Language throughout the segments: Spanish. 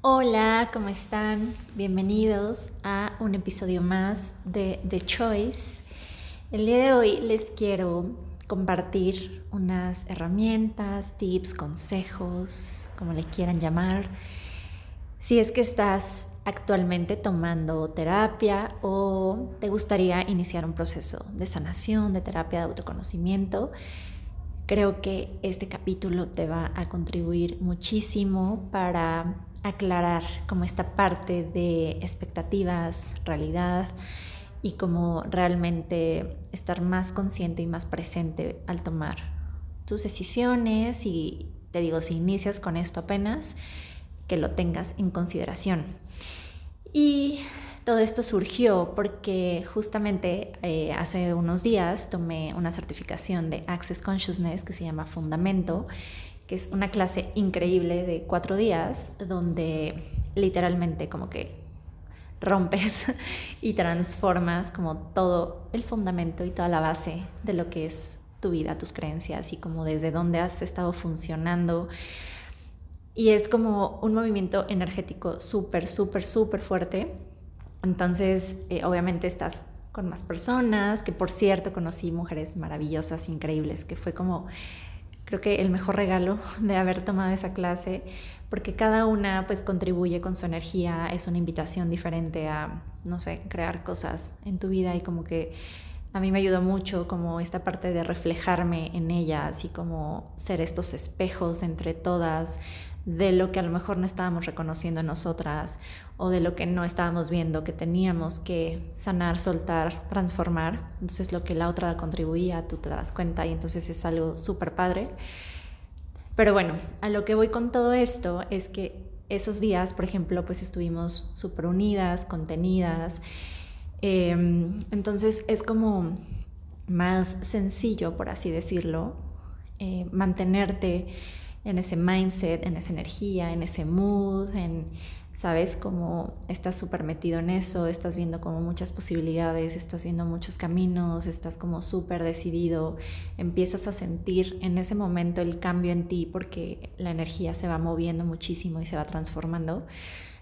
Hola, ¿cómo están? Bienvenidos a un episodio más de The Choice. El día de hoy les quiero compartir unas herramientas, tips, consejos, como le quieran llamar. Si es que estás actualmente tomando terapia o te gustaría iniciar un proceso de sanación, de terapia de autoconocimiento, creo que este capítulo te va a contribuir muchísimo para aclarar como esta parte de expectativas, realidad y como realmente estar más consciente y más presente al tomar tus decisiones. Y te digo, si inicias con esto apenas, que lo tengas en consideración. Y todo esto surgió porque justamente eh, hace unos días tomé una certificación de Access Consciousness que se llama Fundamento, que es una clase increíble de cuatro días donde literalmente como que rompes y transformas como todo el fundamento y toda la base de lo que es tu vida, tus creencias y como desde dónde has estado funcionando y es como un movimiento energético súper, súper, súper fuerte. Entonces, eh, obviamente estás con más personas, que por cierto conocí mujeres maravillosas, increíbles, que fue como, creo que el mejor regalo de haber tomado esa clase, porque cada una pues contribuye con su energía, es una invitación diferente a, no sé, crear cosas en tu vida y como que a mí me ayudó mucho como esta parte de reflejarme en ellas y como ser estos espejos entre todas, de lo que a lo mejor no estábamos reconociendo en nosotras o de lo que no estábamos viendo, que teníamos que sanar, soltar, transformar. Entonces lo que la otra contribuía, tú te das cuenta y entonces es algo súper padre. Pero bueno, a lo que voy con todo esto es que esos días, por ejemplo, pues estuvimos súper unidas, contenidas. Em, entonces es como más sencillo, por así decirlo, eh, mantenerte en ese mindset, en esa energía, en ese mood, en, ¿sabes? Como estás súper metido en eso, estás viendo como muchas posibilidades, estás viendo muchos caminos, estás como súper decidido, empiezas a sentir en ese momento el cambio en ti porque la energía se va moviendo muchísimo y se va transformando.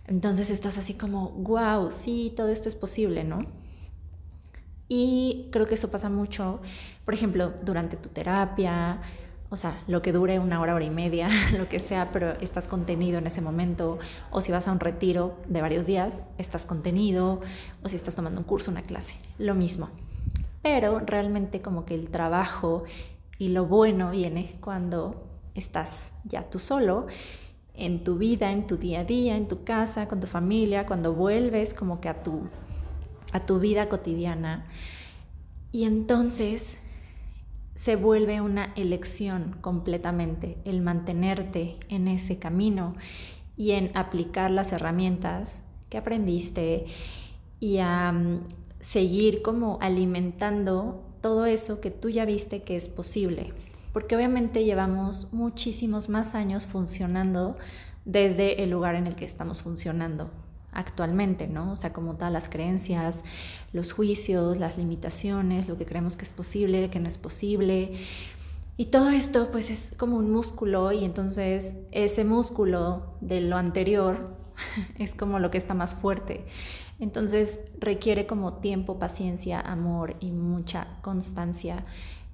Entonces estás así como, wow, sí, todo esto es posible, ¿no? Y creo que eso pasa mucho, por ejemplo, durante tu terapia, o sea, lo que dure una hora, hora y media, lo que sea, pero estás contenido en ese momento, o si vas a un retiro de varios días, estás contenido, o si estás tomando un curso, una clase, lo mismo. Pero realmente como que el trabajo y lo bueno viene cuando estás ya tú solo en tu vida, en tu día a día, en tu casa, con tu familia, cuando vuelves como que a tu, a tu vida cotidiana. Y entonces se vuelve una elección completamente el mantenerte en ese camino y en aplicar las herramientas que aprendiste y a mm, seguir como alimentando todo eso que tú ya viste que es posible. Porque obviamente llevamos muchísimos más años funcionando desde el lugar en el que estamos funcionando actualmente, ¿no? O sea, como todas las creencias, los juicios, las limitaciones, lo que creemos que es posible, que no es posible. Y todo esto pues es como un músculo y entonces ese músculo de lo anterior es como lo que está más fuerte. Entonces requiere como tiempo, paciencia, amor y mucha constancia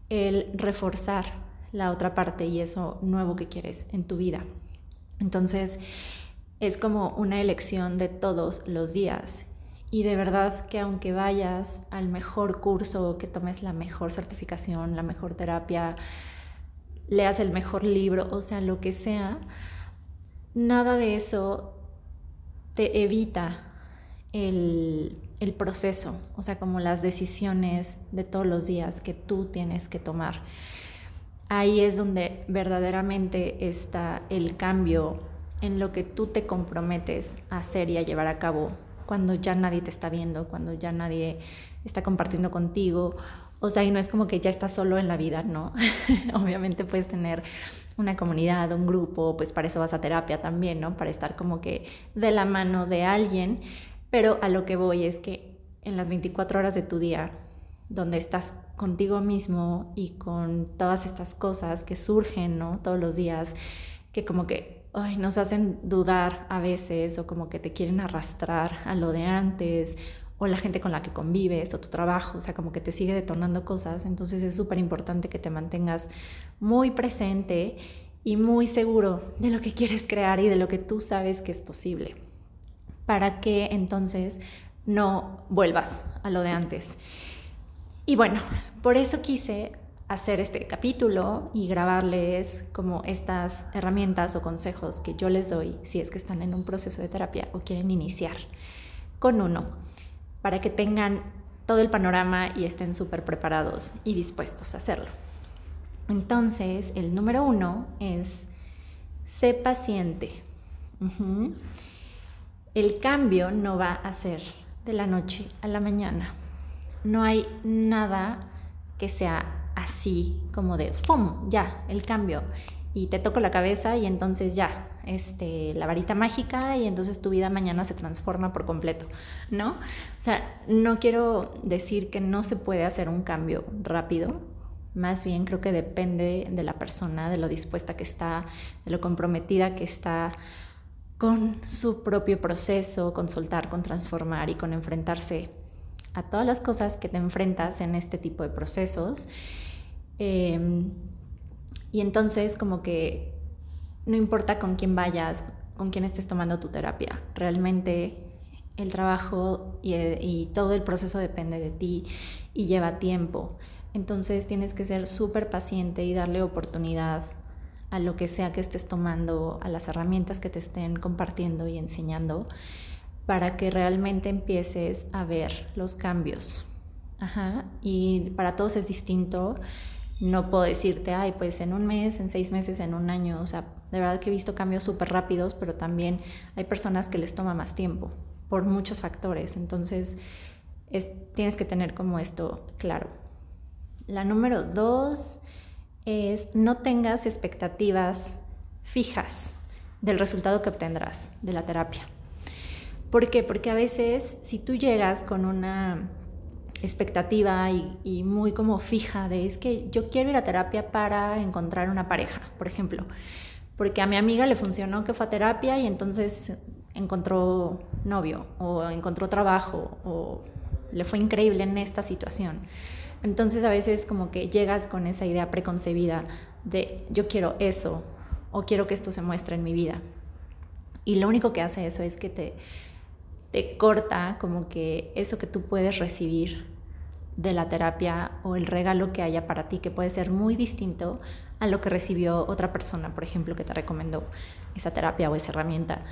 el reforzar la otra parte y eso nuevo que quieres en tu vida. Entonces, es como una elección de todos los días. Y de verdad que aunque vayas al mejor curso, que tomes la mejor certificación, la mejor terapia, leas el mejor libro, o sea, lo que sea, nada de eso te evita el, el, proceso, o sea, como las decisiones de todos los días que tú tienes que tomar. Ahí es donde verdaderamente está el cambio en lo que tú te comprometes a hacer y a llevar a cabo cuando ya nadie te está viendo, cuando ya nadie está compartiendo contigo. O sea, y no es como que ya estás solo en la vida, ¿no? Obviamente puedes tener una comunidad, un grupo, pues para eso vas a terapia también, ¿no? Para estar como que de la mano de alguien, pero a lo que voy es que en las 24 horas de tu día donde estás contigo mismo y con todas estas cosas que surgen, ¿no? Todos los días, que como que nos hacen dudar a veces o como que te quieren arrastrar a lo de antes o la gente con la que convives o tu trabajo, o sea, como que te sigue detonando cosas. Entonces es súper importante que te mantengas muy presente y muy seguro de lo que quieres crear y de lo que tú sabes que es posible, para que entonces no vuelvas a lo de antes. Y bueno, por eso quise hacer este capítulo y grabarles como estas herramientas o consejos que yo les doy si es que están en un proceso de terapia o quieren iniciar con uno para que tengan todo el panorama y estén súper preparados y dispuestos a hacerlo. Entonces, el número uno es, sé paciente. El cambio no va a ser de la noche a la mañana. No hay nada que sea así como de ¡fum! Ya, el cambio. Y te toco la cabeza y entonces ya, este, la varita mágica y entonces tu vida mañana se transforma por completo, ¿no? O sea, no quiero decir que no se puede hacer un cambio rápido, más bien creo que depende de la persona, de lo dispuesta que está, de lo comprometida que está con su propio proceso, con soltar, con transformar y con enfrentarse a todas las cosas que te enfrentas en este tipo de procesos. Em, y entonces como que no importa con quién vayas, con quién estés tomando tu terapia, realmente el trabajo y, todo el proceso depende de ti y lleva tiempo. Entonces tienes que ser súper paciente y darle oportunidad a lo que sea que estés tomando, a las herramientas que te estén compartiendo y enseñando, para que realmente empieces a ver los cambios. Ajá. Y para todos es distinto no puedo decirte, ay, pues en un mes, en seis meses, en un año. O sea, de verdad que he visto cambios súper rápidos, pero también hay personas que les toma más tiempo por muchos factores. Entonces, tienes que tener como esto claro. La número dos es no tengas expectativas fijas del resultado que obtendrás de la terapia. ¿Por qué? Porque a veces si tú llegas con una expectativa y, muy como fija de es que yo quiero ir a terapia para encontrar una pareja, por ejemplo, porque a mi amiga le funcionó que fue a terapia y entonces encontró novio o encontró trabajo o le fue increíble en esta situación. Entonces a veces como que llegas con esa idea preconcebida de yo quiero eso o quiero que esto se muestre en mi vida. Y lo único que hace eso es que te, corta como que eso que tú puedes recibir de la terapia o el regalo que haya para ti, que puede ser muy distinto a lo que recibió otra persona, por ejemplo, que te recomendó esa terapia o esa herramienta.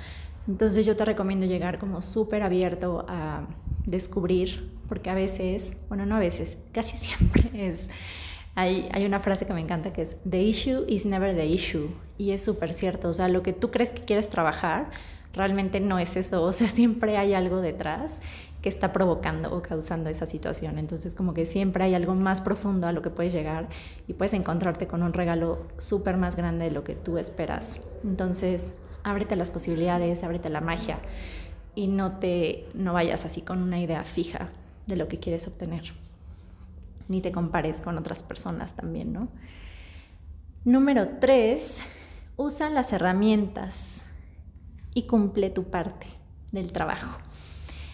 Entonces yo te recomiendo llegar como súper abierto a descubrir, porque a veces, bueno, no a veces, casi siempre es, hay, hay una frase que me encanta que es, the issue is never the issue, y es súper cierto, o sea, lo que tú crees que quieres trabajar, realmente no es eso, o sea, siempre hay algo detrás que está provocando o causando esa situación. Entonces como que siempre hay algo más profundo a lo que puedes llegar y puedes encontrarte con un regalo súper más grande de lo que tú esperas. Entonces ábrete las posibilidades, ábrete la magia y no te no vayas así con una idea fija de lo que quieres obtener. Ni te compares con otras personas también, ¿no? Número tres, usa las herramientas y cumple tu parte del trabajo.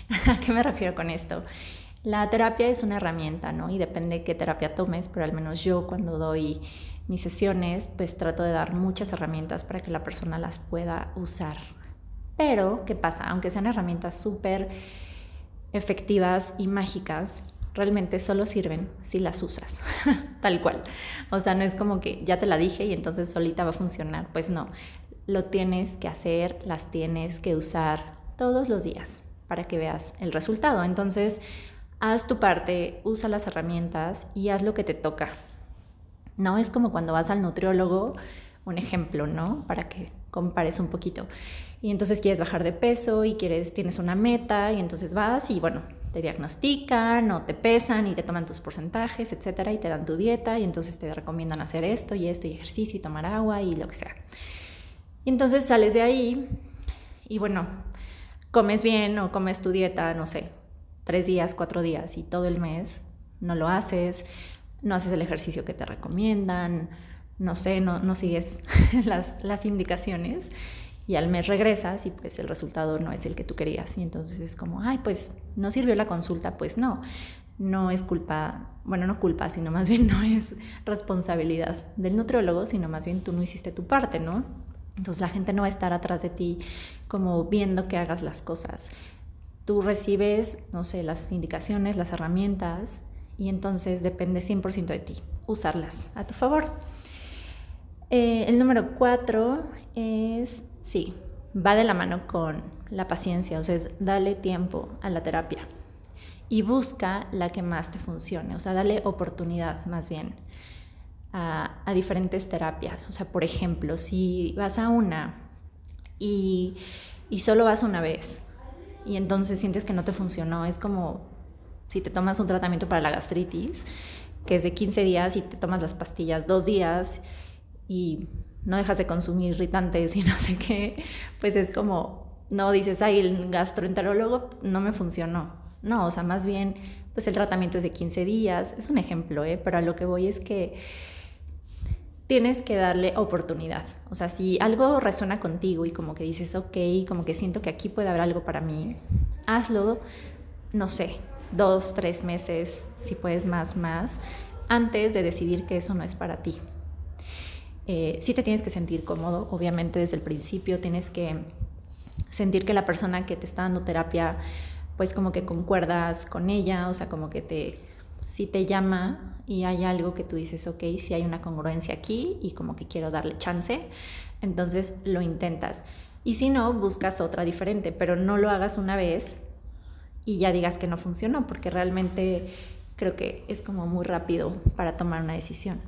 ¿A qué me refiero con esto? La terapia es una herramienta, ¿no? Y depende qué terapia tomes, pero al menos yo cuando doy mis sesiones, pues trato de dar muchas herramientas para que la persona las pueda usar. Pero, ¿qué pasa? Aunque sean herramientas súper efectivas y mágicas, realmente solo sirven si las usas, tal cual. O sea, no es como que ya te la dije y entonces solita va a funcionar. Pues no, lo tienes que hacer, las tienes que usar todos los días para que veas el resultado. Entonces, haz tu parte, usa las herramientas y haz lo que te toca. No es como cuando vas al nutriólogo, un ejemplo, ¿no? Para que compares un poquito. Y entonces quieres bajar de peso y quieres tienes una meta y entonces vas y bueno, te diagnostican o te pesan y te toman tus porcentajes, etcétera, y te dan tu dieta y entonces te recomiendan hacer esto y esto y ejercicio y tomar agua y lo que sea. Y entonces sales de ahí y bueno, comes bien o comes tu dieta, no sé, tres días, cuatro días y todo el mes no lo haces, no haces el ejercicio que te recomiendan, no sé, no, no sigues las, las indicaciones y al mes regresas y pues el resultado no es el que tú querías y entonces es como, ay, pues no sirvió la consulta, pues no, no es culpa, bueno, no culpa, sino más bien no es responsabilidad del nutriólogo, sino más bien tú no hiciste tu parte, ¿no? Entonces la gente no va a estar atrás de ti como viendo que hagas las cosas. Tú recibes, no sé, las indicaciones, las herramientas y entonces depende 100% de ti usarlas a tu favor. Eh, el número cuatro es, sí, va de la mano con la paciencia, o sea, es dale tiempo a la terapia y busca la que más te funcione, o sea, dale oportunidad más bien a, diferentes terapias. O sea, por ejemplo, si vas a una y, y solo vas una vez y entonces sientes que no te funcionó, es como si te tomas un tratamiento para la gastritis, que es de 15 días y te tomas las pastillas dos días y no dejas de consumir irritantes y no sé qué, pues es como, no dices, ay, el gastroenterólogo no me funcionó. No, o sea, más bien, pues el tratamiento es de 15 días, es un ejemplo, ¿eh? pero a lo que voy es que tienes que darle oportunidad. O sea, si algo resuena contigo y como que dices, ok, como que siento que aquí puede haber algo para mí, hazlo, no sé, dos, tres meses, si puedes más, más, antes de decidir que eso no es para ti. Eh, sí te tienes que sentir cómodo, obviamente desde el principio tienes que sentir que la persona que te está dando terapia, pues como que concuerdas con ella, o sea, como que te, si te llama y hay algo que tú dices, ok, si hay una congruencia aquí y como que quiero darle chance, entonces lo intentas. Y si no, buscas otra diferente, pero no lo hagas una vez y ya digas que no funcionó, porque realmente creo que es como muy rápido para tomar una decisión.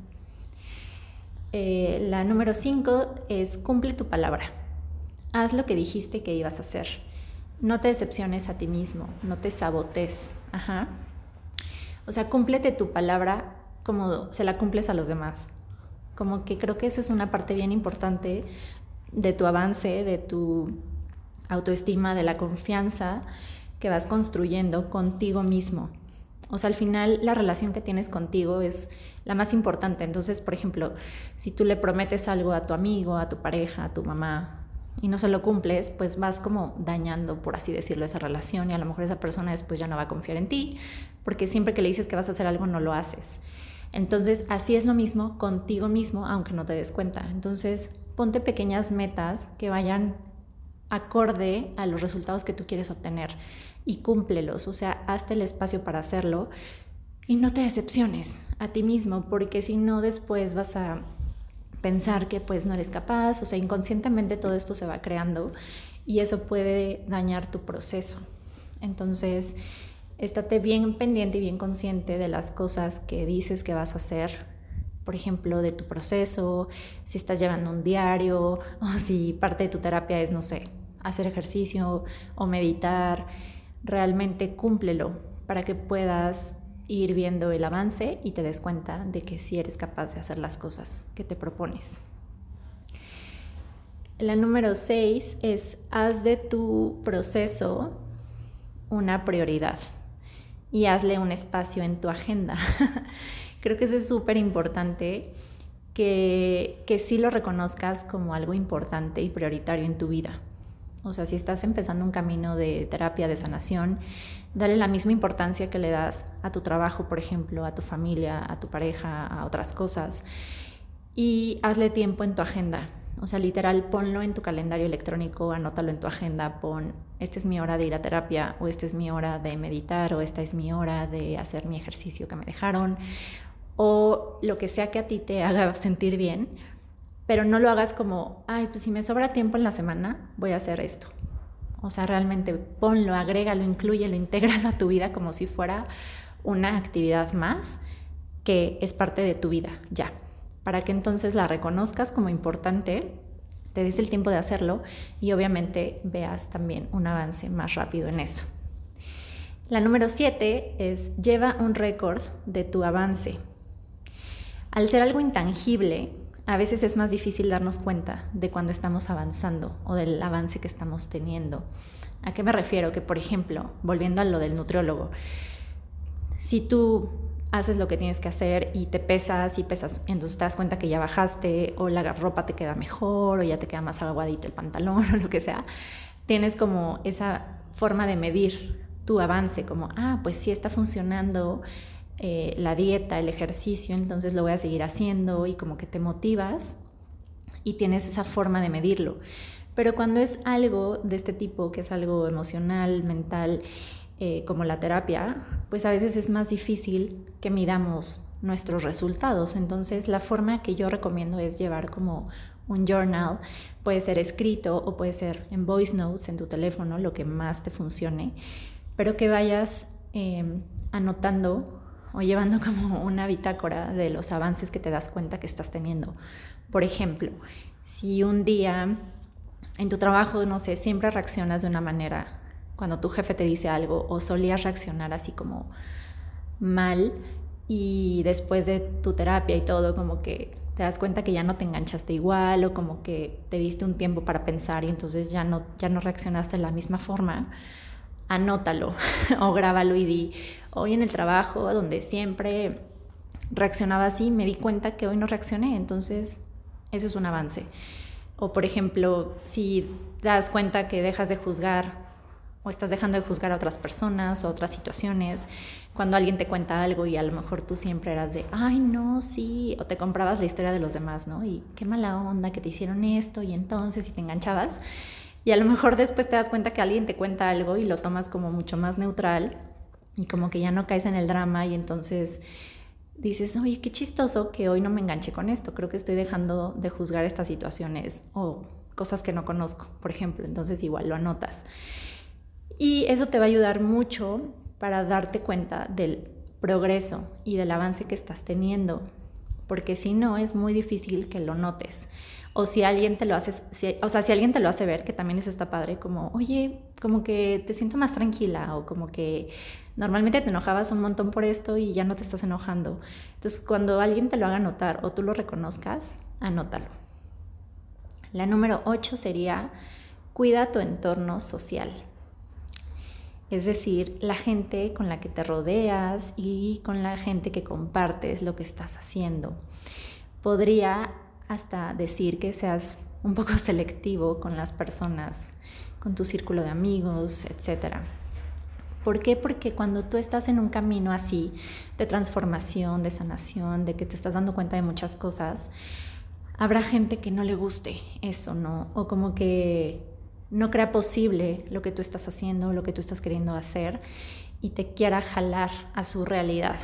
Eh, la número 5 es cumple tu palabra. Haz lo que dijiste que ibas a hacer. No te decepciones a ti mismo, no te sabotes. Ajá. O sea, cúmplete tu palabra como se la cumples a los demás. Como que creo que eso es una parte bien importante de tu avance, de tu autoestima, de la confianza que vas construyendo contigo mismo. O sea, al final la relación que tienes contigo es la más importante. Entonces, por ejemplo, si tú le prometes algo a tu amigo, a tu pareja, a tu mamá, y no se lo cumples, pues vas como dañando, por así decirlo, esa relación y a lo mejor esa persona después ya no va a confiar en ti, porque siempre que le dices que vas a hacer algo no lo haces. Entonces, así es lo mismo contigo mismo, aunque no te des cuenta. Entonces, ponte pequeñas metas que vayan acorde a los resultados que tú quieres obtener y cúmplelos, o sea, hazte el espacio para hacerlo y no te decepciones a ti mismo, porque si no después vas a pensar que pues no eres capaz, o sea, inconscientemente todo esto se va creando y eso puede dañar tu proceso. Entonces, estate bien pendiente y bien consciente de las cosas que dices que vas a hacer, por ejemplo, de tu proceso, si estás llevando un diario o si parte de tu terapia es, no sé, hacer ejercicio o meditar, realmente cúmplelo para que puedas ir viendo el avance y te des cuenta de que sí eres capaz de hacer las cosas que te propones. La número 6 es haz de tu proceso una prioridad y hazle un espacio en tu agenda. Creo que eso es súper importante, que, que sí lo reconozcas como algo importante y prioritario en tu vida. O sea, si estás empezando un camino de terapia, de sanación, dale la misma importancia que le das a tu trabajo, por ejemplo, a tu familia, a tu pareja, a otras cosas. Y hazle tiempo en tu agenda. O sea, literal, ponlo en tu calendario electrónico, anótalo en tu agenda, pon, esta es mi hora de ir a terapia, o esta es mi hora de meditar, o esta es mi hora de hacer mi ejercicio que me dejaron, o lo que sea que a ti te haga sentir bien, pero no lo hagas como, ay, pues si me sobra tiempo en la semana, voy a hacer esto. O sea, realmente ponlo, agrégalo, incluyelo, intégralo a tu vida como si fuera una actividad más que es parte de tu vida, ya. Para que entonces la reconozcas como importante, te des el tiempo de hacerlo y obviamente veas también un avance más rápido en eso. La número siete es lleva un récord de tu avance. Al ser algo intangible, a veces es más difícil darnos cuenta de cuando estamos avanzando o del avance que estamos teniendo. ¿A qué me refiero? Que, por ejemplo, volviendo a lo del nutriólogo, si tú haces lo que tienes que hacer y te pesas y pesas, entonces te das cuenta que ya bajaste o la ropa te queda mejor o ya te queda más aguadito el pantalón o lo que sea, tienes como esa forma de medir tu avance, como, ah, pues sí está funcionando eh, la dieta, el ejercicio, entonces lo voy a seguir haciendo y como que te motivas y tienes esa forma de medirlo. Pero cuando es algo de este tipo, que es algo emocional, mental, eh, como la terapia, pues a veces es más difícil que midamos nuestros resultados. Entonces la forma que yo recomiendo es llevar como un journal, puede ser escrito o puede ser en voice notes en tu teléfono, lo que más te funcione, pero que vayas em, anotando o llevando como una bitácora de los avances que te das cuenta que estás teniendo. Por ejemplo, si un día en tu trabajo, no sé, siempre reaccionas de una manera cuando tu jefe te dice algo o solías reaccionar así como mal y después de tu terapia y todo como que te das cuenta que ya no te enganchaste igual o como que te diste un tiempo para pensar y entonces ya no, ya no reaccionaste de la misma forma, anótalo o grábalo y di, hoy en el trabajo donde siempre reaccionaba así, me di cuenta que hoy no reaccioné, entonces eso es un avance. O por ejemplo, si das cuenta que dejas de juzgar o estás dejando de juzgar a otras personas o otras situaciones, cuando alguien te cuenta algo y a lo mejor tú siempre eras de, ay, no, sí, o te comprabas la historia de los demás, ¿no? Y qué mala onda que te hicieron esto y entonces y te enganchabas. Y a lo mejor después te das cuenta que alguien te cuenta algo y lo tomas como mucho más neutral y como que ya no caes en el drama y entonces dices, oye, qué chistoso que hoy no me enganché con esto, creo que estoy dejando de juzgar estas situaciones o cosas que no conozco, por ejemplo, entonces igual lo anotas. Y eso te va a ayudar mucho para darte cuenta del progreso y del avance que estás teniendo, porque si no es muy difícil que lo notes. O si alguien te lo hace, o sea, si alguien te lo hace ver, que también eso está padre, como, oye, como que te siento más tranquila o como que normalmente te enojabas un montón por esto y ya no te estás enojando. Entonces, cuando alguien te lo haga notar o tú lo reconozcas, anótalo. La número 8 sería, cuida tu entorno social es decir, la gente con la que te rodeas y con la gente que compartes lo que estás haciendo. Podría hasta decir que seas un poco selectivo con las personas, con tu círculo de amigos, etc. ¿Por qué? Porque cuando tú estás en un camino así de transformación, de sanación, de que te estás dando cuenta de muchas cosas, habrá gente que no le guste eso, ¿no? O como que no crea posible lo que tú estás haciendo, lo que tú estás queriendo hacer y te quiera jalar a su realidad.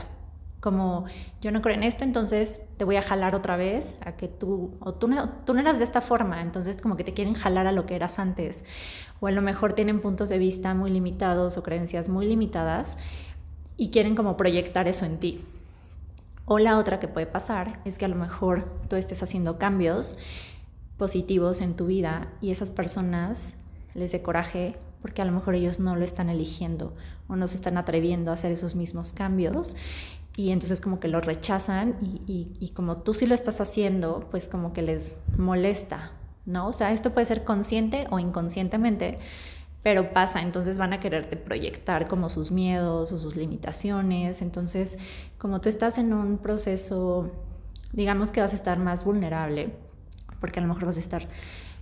Como yo no creo en esto, entonces te voy a jalar otra vez a que tú, o tú no, tú no eras de esta forma, entonces como que te quieren jalar a lo que eras antes. O a lo mejor tienen puntos de vista muy limitados o creencias muy limitadas y quieren como proyectar eso en ti. O la otra que puede pasar es que a lo mejor tú estés haciendo cambios positivos en tu vida y esas personas les dé coraje porque a lo mejor ellos no lo están eligiendo o no se están atreviendo a hacer esos mismos cambios y entonces como que lo rechazan y, y, como tú sí lo estás haciendo, pues como que les molesta, ¿no? O sea, esto puede ser consciente o inconscientemente, pero pasa, entonces van a quererte proyectar como sus miedos o sus limitaciones, entonces como tú estás en un proceso, digamos que vas a estar más vulnerable, porque a lo mejor vas a estar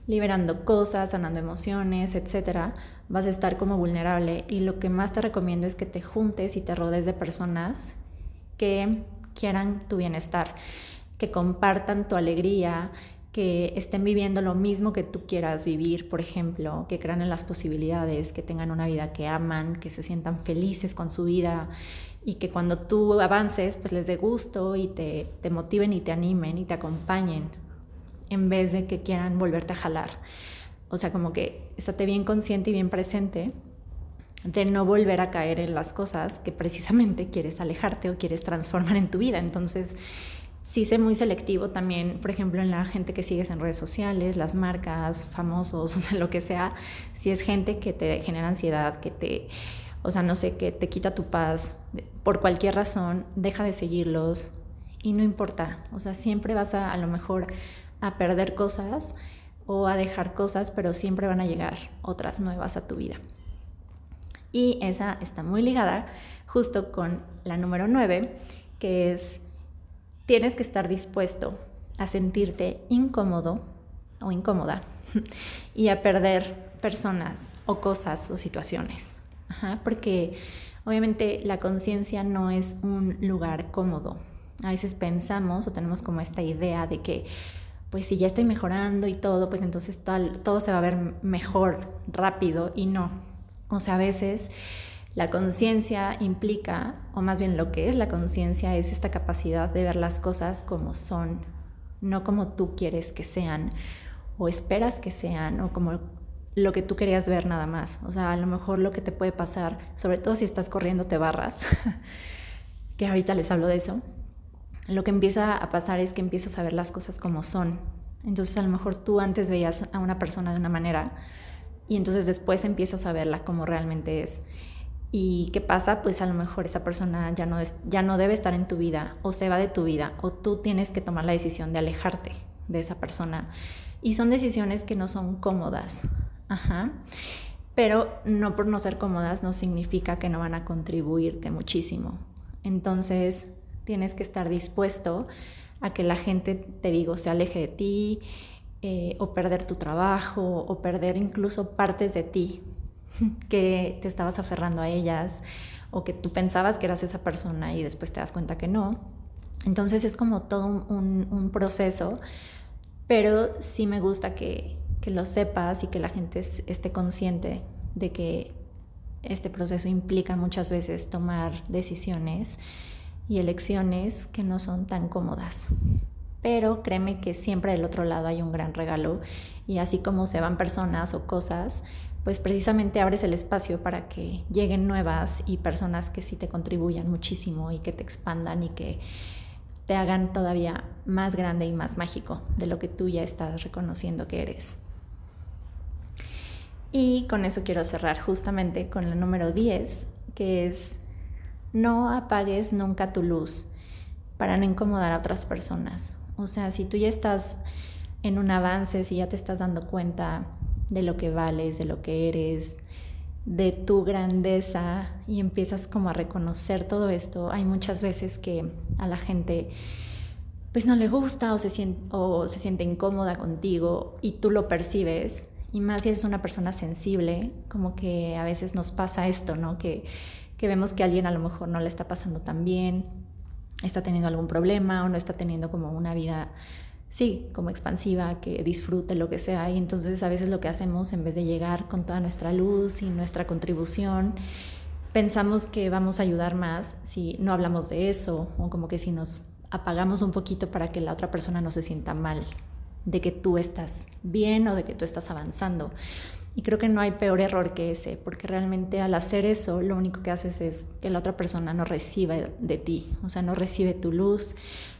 liberando cosas, sanando emociones, etcétera, vas a estar como vulnerable y lo que más te recomiendo es que te juntes y te rodees de personas que quieran tu bienestar, que compartan tu alegría, que estén viviendo lo mismo que tú quieras vivir, por ejemplo, que crean en las posibilidades, que tengan una vida que aman, que se sientan felices con su vida y que cuando tú avances, pues les dé gusto y te, te motiven y te animen y te acompañen en vez de que quieran volverte a jalar. O sea, como que estate bien consciente y bien presente de no volver a caer en las cosas que precisamente quieres alejarte o quieres transformar en tu vida. Entonces, sí sé muy selectivo también, por ejemplo, en la gente que sigues en redes sociales, las marcas, famosos, o sea, lo que sea, si es gente que te genera ansiedad, que te, o sea, no sé, que te quita tu paz, por cualquier razón, deja de seguirlos y no importa, o sea, siempre vas a a lo mejor a perder cosas o a dejar cosas, pero siempre van a llegar otras nuevas a tu vida. Y esa está muy ligada justo con la número 9, que es, tienes que estar dispuesto a sentirte incómodo o incómoda y a perder personas o cosas o situaciones. porque obviamente la conciencia no es un lugar cómodo. A veces pensamos o tenemos como esta idea de que pues si ya estoy mejorando y todo, pues entonces todo, todo se va a ver mejor, rápido y no. O sea, a veces la conciencia implica, o más bien lo que es la conciencia, es esta capacidad de ver las cosas como son, no como tú quieres que sean, o esperas que sean, o como lo que tú querías ver nada más. O sea, a lo mejor lo que te puede pasar, sobre todo si estás corriendo te barras, que ahorita les hablo de eso, lo que empieza a pasar es que empiezas a ver las cosas como son. Entonces a lo mejor tú antes veías a una persona de una manera y entonces después empiezas a verla como realmente es. ¿Y qué pasa? Pues a lo mejor esa persona ya no, es, ya no debe estar en tu vida o se va de tu vida o tú tienes que tomar la decisión de alejarte de esa persona. Y son decisiones que no son cómodas. Ajá. Pero no por no ser cómodas no significa que no van a contribuirte muchísimo. Entonces tienes que estar dispuesto a que la gente, te digo, se aleje de ti eh, o perder tu trabajo o perder incluso partes de ti que te estabas aferrando a ellas o que tú pensabas que eras esa persona y después te das cuenta que no. Entonces es como todo un, proceso, pero sí me gusta que, que, lo sepas y que la gente esté consciente de que este proceso implica muchas veces tomar decisiones y elecciones que no son tan cómodas. Pero créeme que siempre del otro lado hay un gran regalo y así como se van personas o cosas, pues precisamente abres el espacio para que lleguen nuevas y personas que sí te contribuyan muchísimo y que te expandan y que te hagan todavía más grande y más mágico de lo que tú ya estás reconociendo que eres. Y con eso quiero cerrar justamente con la número 10, que es no apagues nunca tu luz para no incomodar a otras personas. O sea, si tú ya estás en un avance, si ya te estás dando cuenta de lo que vales, de lo que eres, de tu grandeza y empiezas como a reconocer todo esto, hay muchas veces que a la gente pues no le gusta o se, siente, o se siente incómoda contigo y tú lo percibes. Y más si eres una persona sensible, como que a veces nos pasa esto, ¿no? Que que vemos que alguien a lo mejor no le está pasando tan bien, está teniendo algún problema o no está teniendo como una vida, sí, como expansiva, que disfrute lo que sea. Y entonces a veces lo que hacemos, en vez de llegar con toda nuestra luz y nuestra contribución, pensamos que vamos a ayudar más si no hablamos de eso o como que si nos apagamos un poquito para que la otra persona no se sienta mal de que tú estás bien o de que tú estás avanzando. Y creo que no hay peor error que ese, porque realmente al hacer eso lo único que haces es que la otra persona no reciba de ti, o sea, no recibe tu luz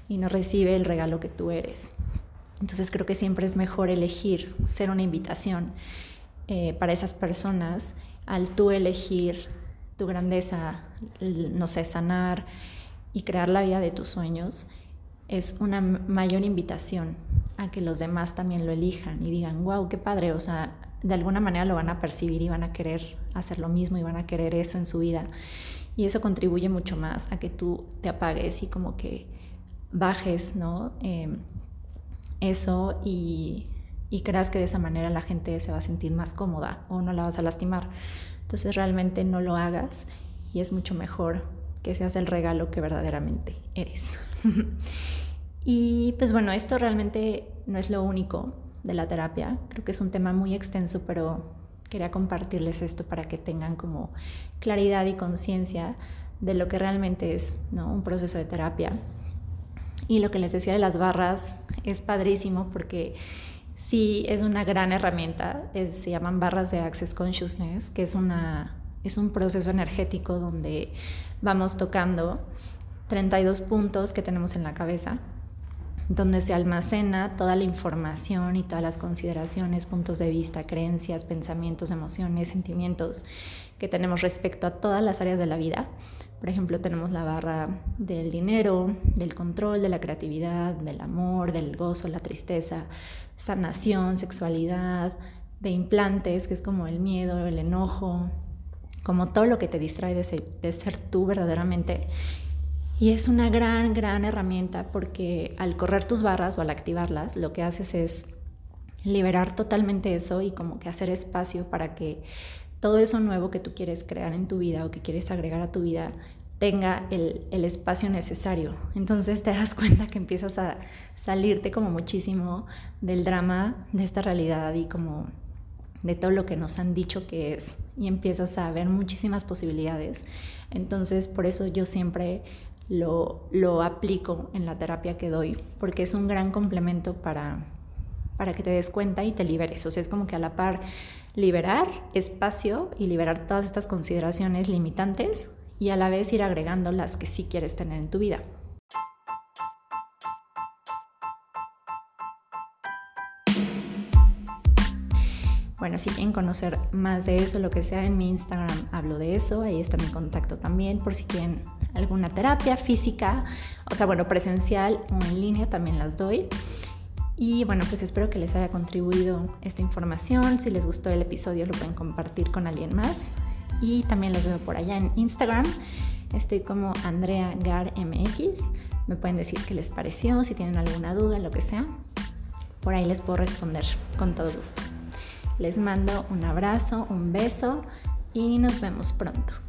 y no recibe el regalo que tú eres. Entonces creo que siempre es mejor elegir ser una invitación eh, para esas personas al tú elegir tu grandeza, no sé, sanar y crear la vida de tus sueños, es una mayor invitación a que los demás también lo elijan y digan, wow, qué padre, o sea, de alguna manera lo van a percibir y van a querer hacer lo mismo y van a querer eso en su vida. Y eso contribuye mucho más a que tú te apagues y como que bajes, ¿no? Em, eso y, y creas que de esa manera la gente se va a sentir más cómoda o no la vas a lastimar. Entonces realmente no lo hagas y es mucho mejor que seas el regalo que verdaderamente eres. y pues bueno, esto realmente no es lo único de la terapia. Creo que es un tema muy extenso, pero quería compartirles esto para que tengan como claridad y conciencia de lo que realmente es ¿no? un proceso de terapia. Y lo que les decía de las barras es padrísimo porque sí es una gran herramienta, se llaman barras de Access Consciousness, que es, una, es un proceso energético donde vamos tocando 32 puntos que tenemos en la cabeza donde se almacena toda la información y todas las consideraciones, puntos de vista, creencias, pensamientos, emociones, sentimientos que tenemos respecto a todas las áreas de la vida. Por ejemplo, tenemos la barra del dinero, del control, de la creatividad, del amor, del gozo, la tristeza, sanación, sexualidad, de implantes, que es como el miedo, el enojo, como todo lo que te distrae de ser, tú verdaderamente Y es una gran, gran herramienta porque al correr tus barras o al activarlas, lo que haces es liberar totalmente eso y como que hacer espacio para que todo eso nuevo que tú quieres crear en tu vida o que quieres agregar a tu vida tenga el, el, espacio necesario. Entonces te das cuenta que empiezas a salirte como muchísimo del drama de esta realidad y como de todo lo que nos han dicho que es y empiezas a ver muchísimas posibilidades. Entonces por eso yo siempre lo, lo aplico en la terapia que doy, porque es un gran complemento para, para que te des cuenta y te liberes. O sea, es como que a la par liberar espacio y liberar todas estas consideraciones limitantes y a la vez ir agregando las que sí quieres tener en tu vida. Bueno, si quieren conocer más de eso, lo que sea, en mi Instagram hablo de eso, ahí está mi contacto también, por si quieren alguna terapia física, o sea, bueno, presencial o en línea también las doy. Y bueno, pues espero que les haya contribuido esta información. Si les gustó el episodio, lo pueden compartir con alguien más. Y también los veo por allá en Instagram. Estoy como Andrea Gar MX. Me pueden decir qué les pareció, si tienen alguna duda, lo que sea. Por ahí les puedo responder con todo gusto. Les mando un abrazo, un beso y nos vemos pronto.